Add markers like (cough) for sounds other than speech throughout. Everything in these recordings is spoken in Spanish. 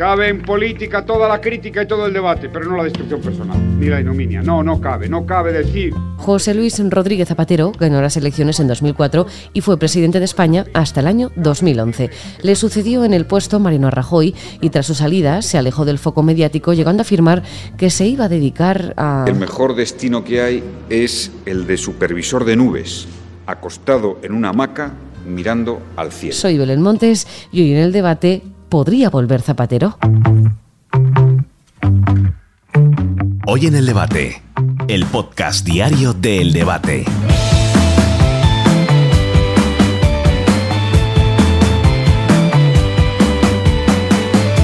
Cabe en política toda la crítica y todo el debate, pero no la destrucción personal, ni la ignominia. No, no cabe, no cabe decir. José Luis Rodríguez Zapatero ganó las elecciones en 2004 y fue presidente de España hasta el año 2011. Le sucedió en el puesto Marino Rajoy y tras su salida se alejó del foco mediático, llegando a afirmar que se iba a dedicar a... El mejor destino que hay es el de supervisor de nubes, acostado en una hamaca mirando al cielo. Soy Belén Montes y hoy en el debate, ¿podría volver Zapatero? Hoy en el debate, el podcast diario del debate.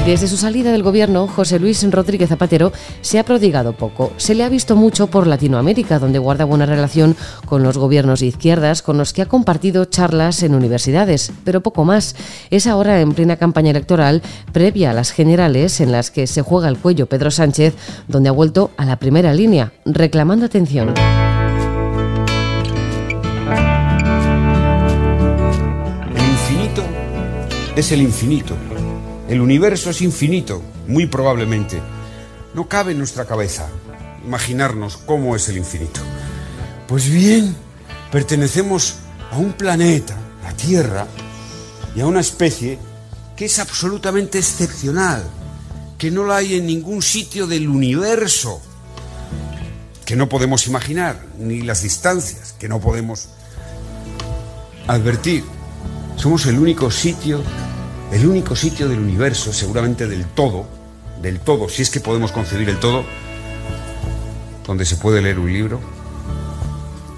Desde su salida del gobierno, José Luis Rodríguez Zapatero se ha prodigado poco. Se le ha visto mucho por Latinoamérica, donde guarda buena relación con los gobiernos de izquierdas, con los que ha compartido charlas en universidades, pero poco más. Es ahora en plena campaña electoral, previa a las generales, en las que se juega el cuello Pedro Sánchez, donde ha vuelto a la primera línea, reclamando atención. El infinito es el infinito. El universo es infinito, muy probablemente. No cabe en nuestra cabeza imaginarnos cómo es el infinito. Pues bien, pertenecemos a un planeta, la Tierra, y a una especie que es absolutamente excepcional, que no la hay en ningún sitio del universo, que no podemos imaginar, ni las distancias, que no podemos advertir. Somos el único sitio el único sitio del universo, seguramente del todo, del todo, si es que podemos concebir el todo, donde se puede leer un libro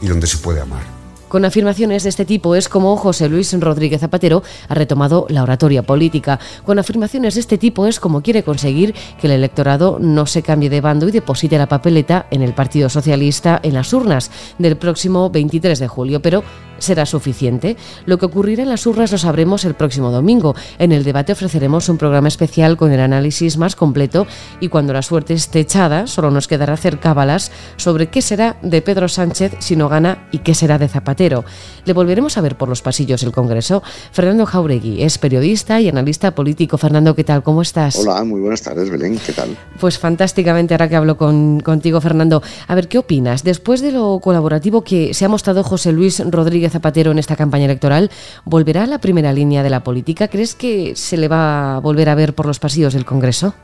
y donde se puede amar. Con afirmaciones de este tipo es como José Luis Rodríguez Zapatero ha retomado la oratoria política. Con afirmaciones de este tipo es como quiere conseguir que el electorado no se cambie de bando y deposite la papeleta en el Partido Socialista en las urnas del próximo 23 de julio. Pero será suficiente. Lo que ocurrirá en las urnas lo sabremos el próximo domingo. En el debate ofreceremos un programa especial con el análisis más completo y cuando la suerte esté echada, solo nos quedará hacer cábalas sobre qué será de Pedro Sánchez si no gana y qué será de Zapatero. Le volveremos a ver por los pasillos del Congreso. Fernando Jauregui es periodista y analista político. Fernando, ¿qué tal? ¿Cómo estás? Hola, muy buenas tardes, Belén. ¿Qué tal? Pues fantásticamente, ahora que hablo contigo, Fernando. A ver, ¿qué opinas? Después de lo colaborativo que se ha mostrado José Luis Rodríguez Zapatero en esta campaña electoral, ¿volverá a la primera línea de la política? ¿Crees que se le va a volver a ver por los pasillos del Congreso?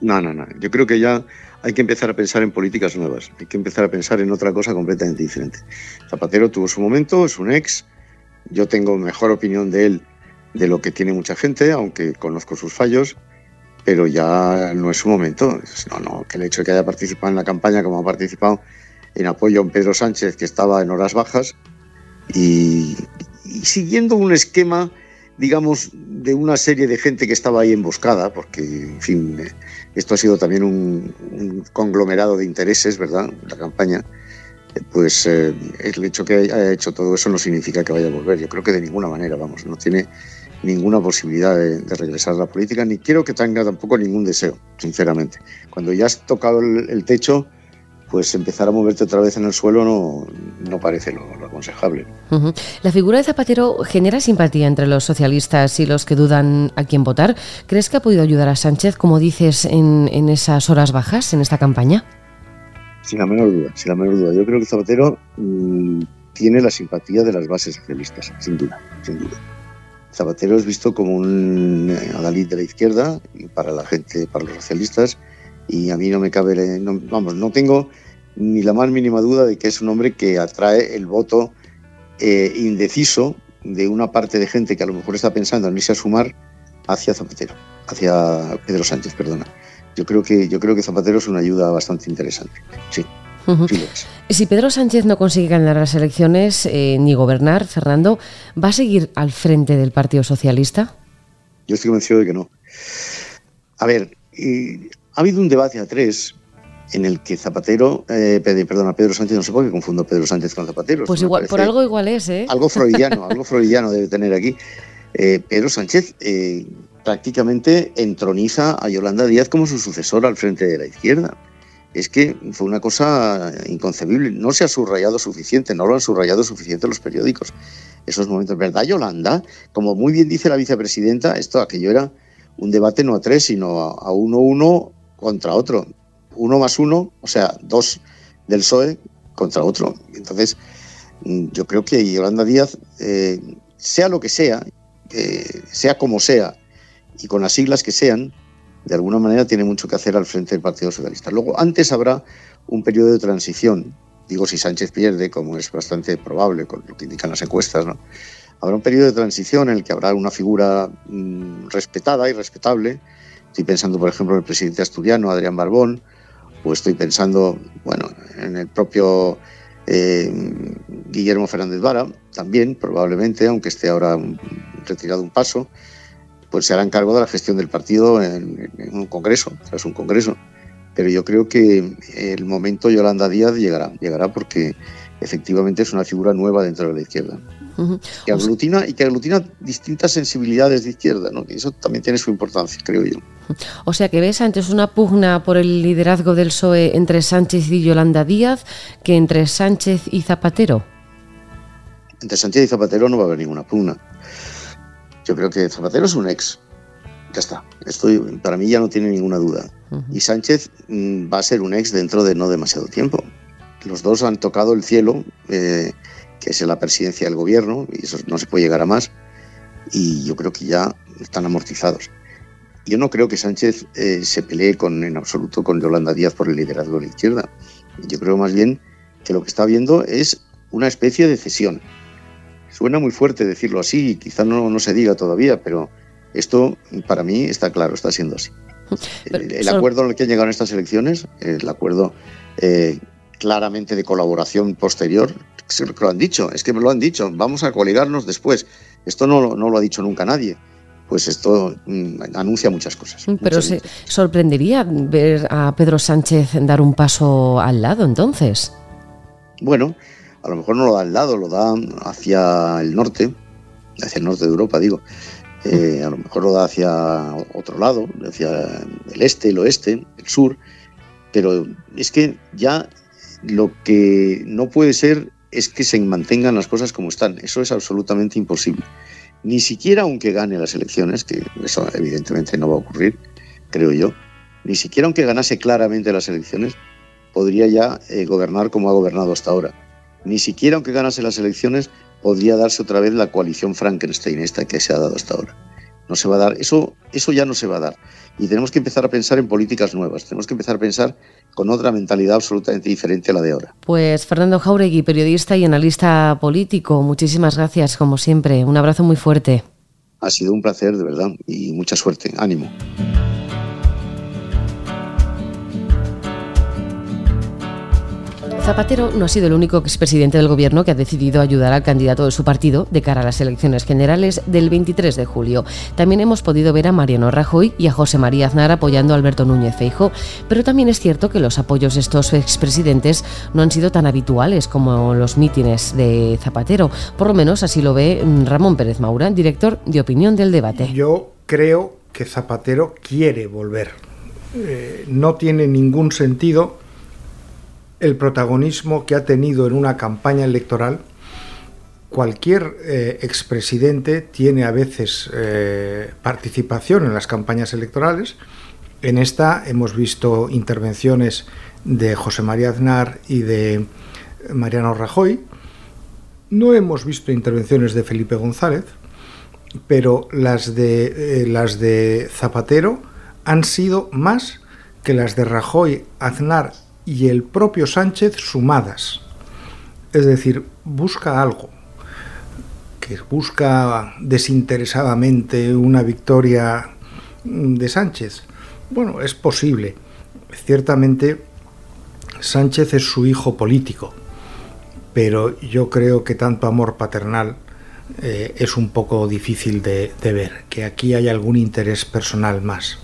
No, no, no. Yo creo que ya hay que empezar a pensar en políticas nuevas, hay que empezar a pensar en otra cosa completamente diferente. Zapatero tuvo su momento, es un ex, yo tengo mejor opinión de él de lo que tiene mucha gente, aunque conozco sus fallos, pero ya no es su momento. No, no, que el hecho de que haya participado en la campaña como ha participado en apoyo a Pedro Sánchez que estaba en horas bajas y, y siguiendo un esquema digamos, de una serie de gente que estaba ahí emboscada, porque, en fin, eh, esto ha sido también un, conglomerado de intereses, ¿verdad? La campaña. Eh, pues eh, el hecho que haya hecho todo eso no significa que vaya a volver. Yo creo que de ninguna manera, vamos, no tiene ninguna posibilidad de, regresar a la política, ni quiero que tenga tampoco ningún deseo, sinceramente. Cuando ya has tocado el techo, pues empezar a moverte otra vez en el suelo no, no parece lo, aconsejable. La figura de Zapatero genera simpatía entre los socialistas y los que dudan a quién votar. ¿Crees que ha podido ayudar a Sánchez, como dices, en, en esas horas bajas, en esta campaña? Sin la menor duda, sin la menor duda. Yo creo que Zapatero mm, tiene la simpatía de las bases socialistas, sin duda, sin duda. Zapatero es visto como un eh, adalid de la izquierda para la gente, para los socialistas, y a mí no me cabe, vamos, no tengo ni la más mínima duda de que es un hombre que atrae el voto eh, indeciso de una parte de gente que a lo mejor está pensando en irse a sumar hacia Zapatero, hacia Pedro Sánchez, perdona. Yo creo que, yo creo que Zapatero es una ayuda bastante interesante. Sí. Si Pedro Sánchez no consigue ganar las elecciones eh, ni gobernar, Fernando, ¿va a seguir al frente del Partido Socialista? Yo estoy convencido de que no. A ver, ha habido un debate a tres en el que Zapatero, eh, perdona, Pedro Sánchez, no sé por qué confundo Pedro Sánchez con Zapatero. Pues igual, por algo igual es, ¿eh? Algo freudiano, (laughs) algo freudiano debe tener aquí. Eh, Pedro Sánchez eh, prácticamente entroniza a Yolanda Díaz como su sucesor al frente de la izquierda. Es que fue una cosa inconcebible. No se ha subrayado suficiente, no lo han subrayado suficiente los periódicos. Esos momentos, ¿verdad, Yolanda? Como muy bien dice la vicepresidenta, esto aquello era un debate no a tres, sino a uno uno contra otro. Uno más uno, o sea, dos del PSOE contra otro. Entonces, mm, yo creo que Yolanda Díaz, eh, sea lo que sea, sea como sea, y con las siglas que sean, de alguna manera tiene mucho que hacer al frente del Partido Socialista. Luego, antes habrá un periodo de transición, digo si Sánchez pierde, como es bastante probable con lo que indican las encuestas, ¿no? Habrá un periodo de transición en el que habrá una figura mm, respetada y respetable. Estoy pensando, por ejemplo, en el presidente asturiano, Adrián Barbón, o estoy pensando, bueno, en el propio eh, Guillermo Fernández Vara, también, probablemente, aunque esté ahora retirado un paso, pues se hará cargo de la gestión del partido en, en un congreso, tras un congreso. Pero yo creo que el momento Yolanda Díaz llegará, llegará porque efectivamente es una figura nueva dentro de la izquierda. Que aglutina y que aglutina distintas sensibilidades de izquierda, ¿no? Y eso también tiene su importancia, creo yo. O sea que ves antes una pugna por el liderazgo del PSOE entre Sánchez y Yolanda Díaz que entre Sánchez y Zapatero. Entre Sánchez y Zapatero no va a haber ninguna pugna. Yo creo que Zapatero es un ex. Ya está. Estoy, para mí ya no tiene ninguna duda. Y Sánchez mm, va a ser un ex dentro de no demasiado tiempo. Los dos han tocado el cielo. Eh, que es la presidencia del gobierno, y eso no se puede llegar a más, y yo creo que ya están amortizados. Yo no creo que Sánchez eh, se pelee con, en absoluto con Yolanda Díaz por el liderazgo de la izquierda. Yo creo más bien que lo que está viendo es una especie de cesión. Suena muy fuerte decirlo así, quizá no, no se diga todavía, pero esto para mí está claro, está siendo así. (laughs) el, acuerdo al que han llegado en estas elecciones, el acuerdo eh, claramente de colaboración posterior, que lo han dicho, es que me lo han dicho, vamos a coligarnos después. Esto no, no lo ha dicho nunca nadie. Pues esto mm, anuncia muchas cosas. Mm, pero se sorprendería ver a Pedro Sánchez dar un paso al lado entonces. Bueno, a lo mejor no lo da al lado, lo da hacia el norte, hacia el norte de Europa, digo. Eh, a lo mejor lo da hacia otro lado, hacia el este, el oeste, el sur, pero es que ya lo que no puede ser es que se mantengan las cosas como están. Eso es absolutamente imposible. Ni siquiera aunque gane las elecciones, que eso evidentemente no va a ocurrir, creo yo, ni siquiera aunque ganase claramente las elecciones, podría ya eh, gobernar como ha gobernado hasta ahora. Ni siquiera aunque ganase las elecciones, podría darse otra vez la coalición Frankenstein esta que se ha dado hasta ahora. No se va a dar, eso, eso ya no se va a dar. Y tenemos que empezar a pensar en políticas nuevas, tenemos que empezar a pensar con otra mentalidad absolutamente diferente a la de ahora. Pues Fernando Jauregui, periodista y analista político, muchísimas gracias como siempre. Un abrazo muy fuerte. Ha sido un placer, de verdad, y mucha suerte. Ánimo. Zapatero no ha sido el único expresidente del gobierno que ha decidido ayudar al candidato de su partido de cara a las elecciones generales del 23 de julio. También hemos podido ver a Mariano Rajoy y a José María Aznar apoyando a Alberto Núñez Feijo, pero también es cierto que los apoyos de estos expresidentes no han sido tan habituales como los mítines de Zapatero. Por lo menos así lo ve Ramón Pérez Maura, director de opinión del debate. Yo creo que Zapatero quiere volver. Eh, no tiene ningún sentido el protagonismo que ha tenido en una campaña electoral. Cualquier eh, expresidente tiene a veces eh, participación en las campañas electorales. En esta hemos visto intervenciones de José María Aznar y de Mariano Rajoy. No hemos visto intervenciones de Felipe González, pero las de, eh, las de Zapatero han sido más que las de Rajoy, Aznar y el propio Sánchez sumadas. Es decir, busca algo, que busca desinteresadamente una victoria de Sánchez. Bueno, es posible. Ciertamente, Sánchez es su hijo político, pero yo creo que tanto amor paternal eh, es un poco difícil de, de ver, que aquí hay algún interés personal más.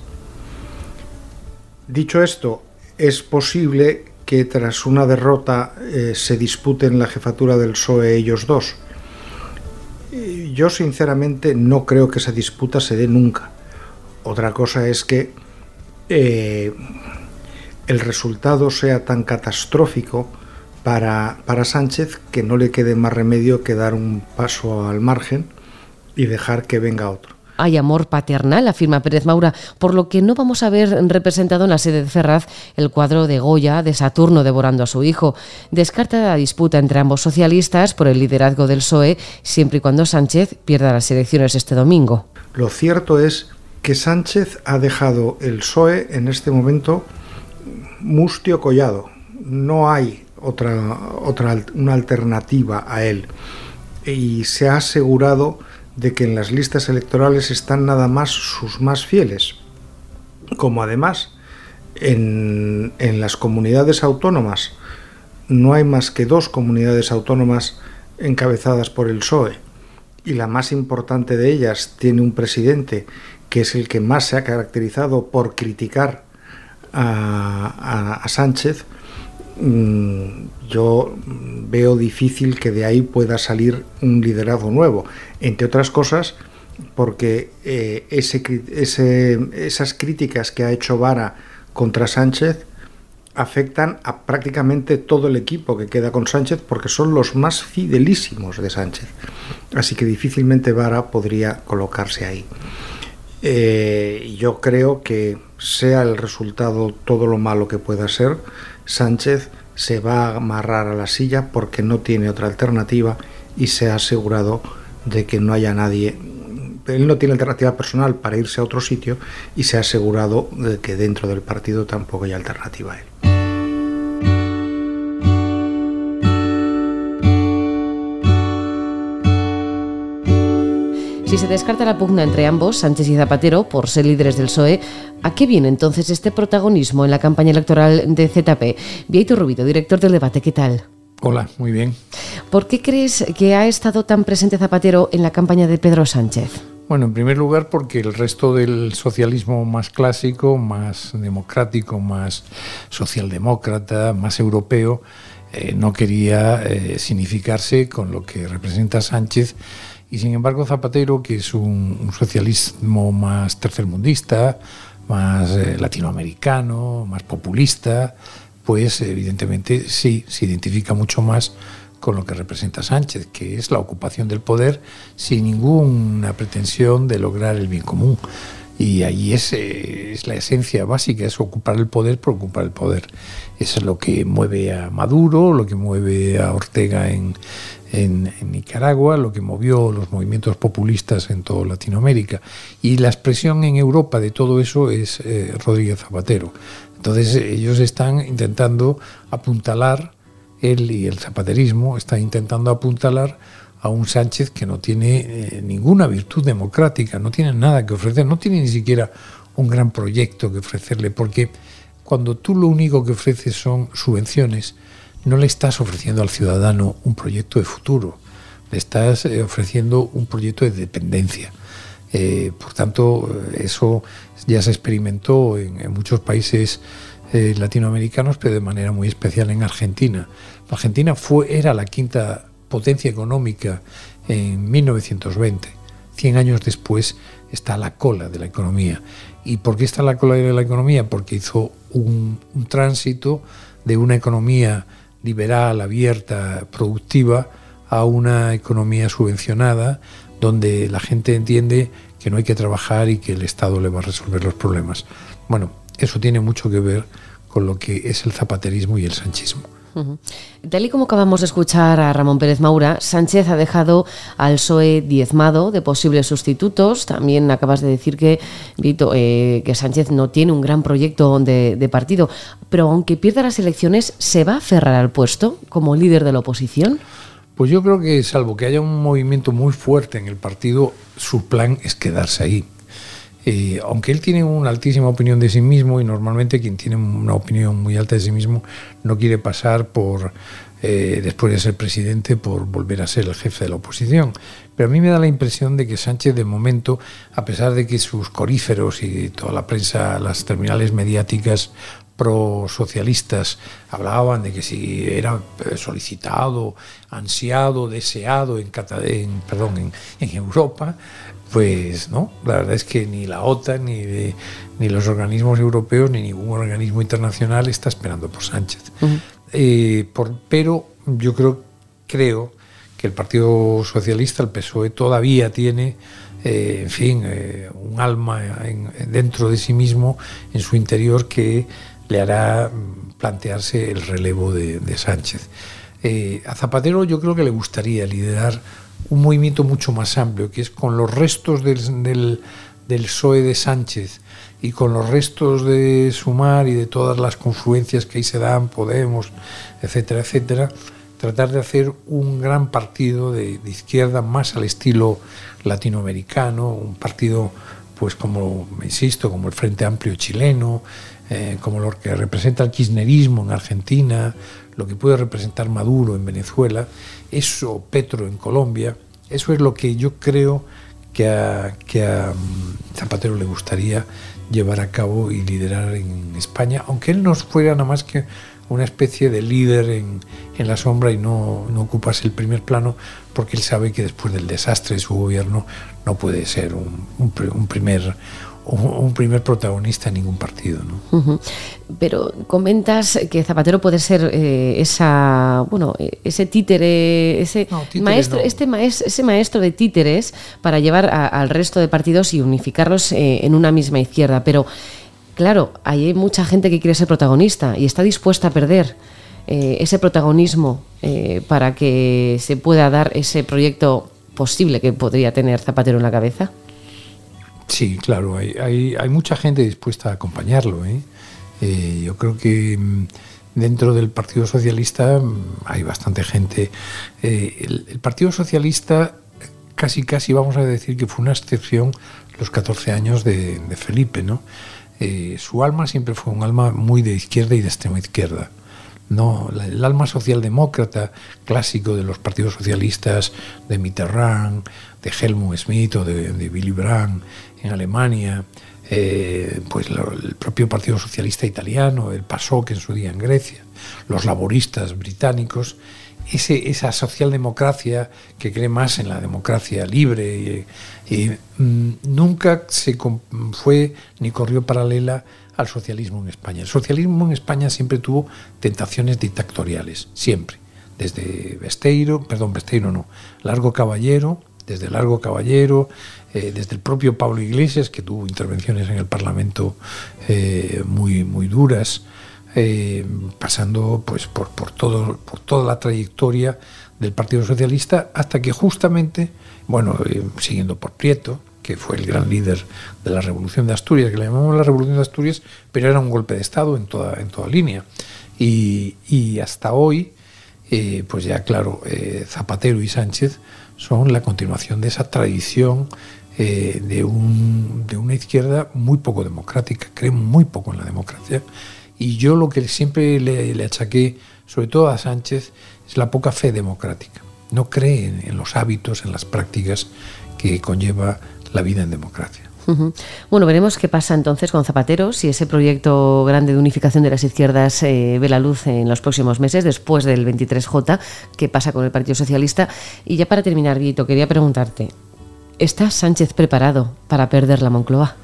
Dicho esto, es posible que tras una derrota eh, se disputen la jefatura del PSOE ellos dos. Yo sinceramente no creo que esa disputa se dé nunca. Otra cosa es que eh, el resultado sea tan catastrófico para, para Sánchez que no le quede más remedio que dar un paso al margen y dejar que venga otro. Hay amor paternal, afirma Pérez Maura, por lo que no vamos a ver representado en la sede de Ferraz el cuadro de Goya de Saturno devorando a su hijo. Descarta la disputa entre ambos socialistas por el liderazgo del PSOE, siempre y cuando Sánchez pierda las elecciones este domingo. Lo cierto es que Sánchez ha dejado el PSOE en este momento mustio collado. No hay otra, otra una alternativa a él. Y se ha asegurado de que en las listas electorales están nada más sus más fieles. Como además en, en las comunidades autónomas no hay más que dos comunidades autónomas encabezadas por el PSOE y la más importante de ellas tiene un presidente que es el que más se ha caracterizado por criticar a, Sánchez, mm, yo veo difícil que de ahí pueda salir un liderazgo nuevo, entre otras cosas porque eh, esas críticas que ha hecho Vara contra Sánchez afectan a prácticamente todo el equipo que queda con Sánchez porque son los más fidelísimos de Sánchez. Así que difícilmente Vara podría colocarse ahí. Eh, yo creo que sea el resultado todo lo malo que pueda ser, Sánchez se va a amarrar a la silla porque no tiene otra alternativa y se ha asegurado de que no haya nadie. Él no tiene alternativa personal para irse a otro sitio y se ha asegurado de que dentro del partido tampoco hay alternativa a él. Si se descarta la pugna entre ambos, Sánchez y Zapatero, por ser líderes del PSOE, ¿a qué viene entonces este protagonismo en la campaña electoral de ZP? Vieito Rubito, director del debate, ¿qué tal? Hola, muy bien. ¿Por qué crees que ha estado tan presente Zapatero en la campaña de Pedro Sánchez? Bueno, en primer lugar porque el resto del socialismo más clásico, más democrático, más socialdemócrata, más europeo, eh, no quería eh, significarse con lo que representa Sánchez y sin embargo Zapatero, que es un, socialismo más tercermundista, más eh, latinoamericano, más populista, pues evidentemente sí, se identifica mucho más con lo que representa Sánchez, que es la ocupación del poder sin ninguna pretensión de lograr el bien común. Y ahí es, eh, es, la esencia básica, es ocupar el poder por ocupar el poder. Eso es lo que mueve a Maduro, lo que mueve a Ortega en, en, Nicaragua, lo que movió los movimientos populistas en toda Latinoamérica. Y la expresión en Europa de todo eso es eh, Rodríguez Zapatero. Entonces ellos están intentando apuntalar, él y el zapaterismo están intentando apuntalar a un Sánchez que no tiene eh, ninguna virtud democrática, no tiene nada que ofrecer, no tiene ni siquiera un gran proyecto que ofrecerle, porque cuando tú lo único que ofreces son subvenciones, no le estás ofreciendo al ciudadano un proyecto de futuro, le estás eh, ofreciendo un proyecto de dependencia. Eh, por tanto, eh, eso ya se experimentó en, muchos países latinoamericanos, pero de manera muy especial en Argentina. Argentina fue, era la quinta potencia económica en 1920. Cien años después está a la cola de la economía. ¿Y por qué está a la cola de la economía? Porque hizo un tránsito de una economía liberal, abierta, productiva, a una economía subvencionada, donde la gente entiende que no hay que trabajar y que el Estado le va a resolver los problemas. Bueno, eso tiene mucho que ver con lo que es el zapaterismo y el sanchismo. Tal y como acabamos de escuchar a Ramón Pérez Maura, Sánchez ha dejado al PSOE diezmado de posibles sustitutos. También acabas de decir que, Vito, eh, que Sánchez no tiene un gran proyecto de, partido, pero aunque pierda las elecciones, ¿se va a aferrar al puesto como líder de la oposición? Pues yo creo que, salvo que haya un movimiento muy fuerte en el partido, su plan es quedarse ahí. Eh, aunque él tiene una altísima opinión de sí mismo y normalmente quien tiene una opinión muy alta de sí mismo no quiere pasar por, eh, después de ser presidente, por volver a ser el jefe de la oposición. Pero a mí me da la impresión de que Sánchez de momento, a pesar de que sus coríferos y toda la prensa, las terminales mediáticas pro-socialistas hablaban de que si era eh, solicitado, ansiado, deseado en, en, perdón, en, en Europa, pues no, la verdad es que ni la OTAN, ni, ni los organismos europeos, ni ningún organismo internacional está esperando por Sánchez. Eh, pero yo creo, creo que el Partido Socialista, el PSOE, todavía tiene eh, en fin, eh, un alma dentro de sí mismo, en su interior, que le hará plantearse el relevo de, Sánchez. Eh, a Zapatero yo creo que le gustaría liderar un movimiento mucho más amplio, que es con los restos del, del, del PSOE de Sánchez y con los restos de Sumar y de todas las confluencias que ahí se dan, Podemos, etcétera, etcétera, tratar de hacer un gran partido de, izquierda más al estilo latinoamericano, un partido, pues como, insisto, como el Frente Amplio chileno, eh, como lo que representa el kirchnerismo en Argentina, lo que puede representar Maduro en Venezuela, eso Petro en Colombia, eso es lo que yo creo que a, que mm, Zapatero le gustaría llevar a cabo y liderar en España, aunque él no fuera nada más que una especie de líder en, la sombra y no, ocupase el primer plano, porque él sabe que después del desastre de su gobierno no puede ser un, primer un primer protagonista en ningún partido. ¿no? Pero comentas que Zapatero puede ser eh, esa, bueno, ese títere, ese maestro, este maestro, ese maestro de títeres para llevar al resto de partidos y unificarlos eh, en una misma izquierda. Pero claro, hay mucha gente que quiere ser protagonista y está dispuesta a perder. Eh, ese protagonismo para que se pueda dar ese proyecto posible que podría tener Zapatero en la cabeza? Sí, claro, hay, hay, mucha gente dispuesta a acompañarlo. ¿eh? Eh, yo creo que mm, dentro del Partido Socialista mm, hay bastante gente. Eh, el, Partido Socialista casi, casi vamos a decir que fue una excepción los 14 años de, Felipe. ¿no? su alma siempre fue un alma muy de izquierda y de extrema izquierda. No, el alma socialdemócrata clásico de los partidos socialistas, de Mitterrand, de Helmut Schmidt o de, de Willy Brandt, en Alemania, eh, pues el propio Partido Socialista Italiano, el PASOK en su día en Grecia, los laboristas británicos, ese, esa socialdemocracia que cree más en la democracia libre y, mm, nunca se fue ni corrió paralela al socialismo en España. El socialismo en España siempre tuvo tentaciones dictatoriales, siempre. Desde Besteiro, perdón, Besteiro no, Largo Caballero, desde Largo Caballero, eh, desde el propio Pablo Iglesias, que tuvo intervenciones en el Parlamento eh, muy, muy duras, eh, pasando pues, por, por, todo, por toda la trayectoria del Partido Socialista, hasta que justamente, bueno, siguiendo por Prieto, que fue el gran líder de la Revolución de Asturias, que le llamamos la Revolución de Asturias, pero era un golpe de Estado en toda, en toda línea. Y, y hasta hoy, pues ya claro, Zapatero y Sánchez son la continuación de esa tradición eh, de, un, de, una izquierda muy poco democrática, cree muy poco en la democracia. Y yo lo que siempre le, le achaqué, sobre todo a Sánchez, es la poca fe democrática. No cree en, los hábitos, en las prácticas que conlleva la vida en democracia. Bueno, veremos qué pasa entonces con Zapatero, si ese proyecto grande de unificación de las izquierdas eh, ve la luz en los próximos meses, después del 23J, qué pasa con el Partido Socialista. Y ya para terminar, Guito, quería preguntarte, ¿Está Sánchez preparado para perder la Moncloa?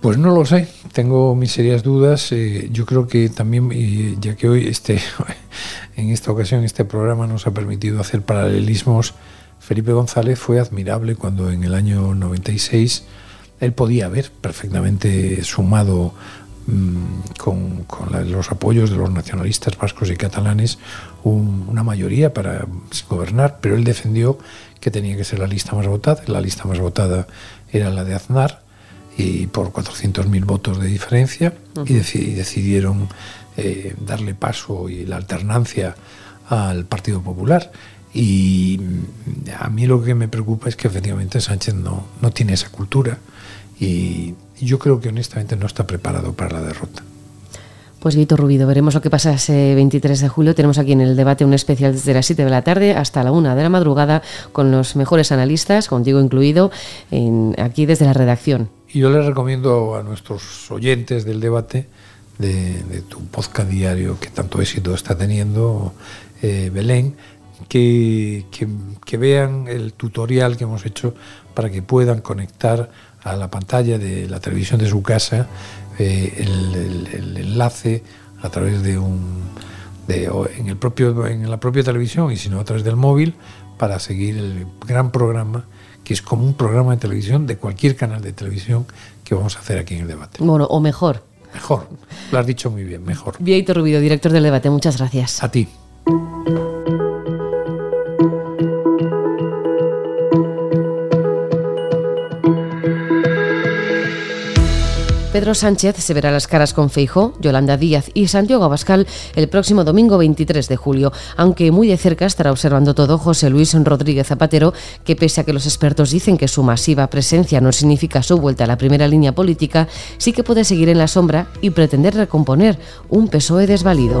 Pues no lo sé, tengo mis serias dudas. Eh, yo creo que también, ya que hoy este, (laughs) en esta ocasión este programa nos ha permitido hacer paralelismos, Felipe González fue admirable cuando en el año 96 él podía haber perfectamente sumado mm, con, los apoyos de los nacionalistas vascos y catalanes una mayoría para gobernar, pero él defendió que tenía que ser la lista más votada. La lista más votada era la de Aznar y por 400.000 votos de diferencia y, decidieron eh, darle paso y la alternancia al Partido Popular. Y a mí lo que me preocupa es que efectivamente Sánchez no, no tiene esa cultura y yo creo que honestamente no está preparado para la derrota. Pues Guito Rubido, veremos lo que pasa ese 23 de julio. Tenemos aquí en el debate un especial desde las 7 de la tarde hasta la 1 de la madrugada con los mejores analistas, contigo incluido, aquí desde la redacción. Y yo les recomiendo a nuestros oyentes del debate de, tu podcast diario que tanto éxito está teniendo, eh, Belén, que, vean el tutorial que hemos hecho para que puedan conectar a la pantalla de la televisión de su casa eh, el, enlace a través de un de, en el propio en la propia televisión y si no a través del móvil para seguir el gran programa que es como un programa de televisión de cualquier canal de televisión que vamos a hacer aquí en el debate. Bueno, o mejor. Mejor, lo has dicho muy bien, mejor. Vieito Rubido, director del debate, muchas gracias. A ti. Pedro Sánchez se verá las caras con Feijó, Yolanda Díaz y Santiago Abascal el próximo domingo 23 de julio, aunque muy de cerca estará observando todo José Luis Rodríguez Zapatero, que pese a que los expertos dicen que su masiva presencia no significa su vuelta a la primera línea política, sí que puede seguir en la sombra y pretender recomponer un PSOE desvalido.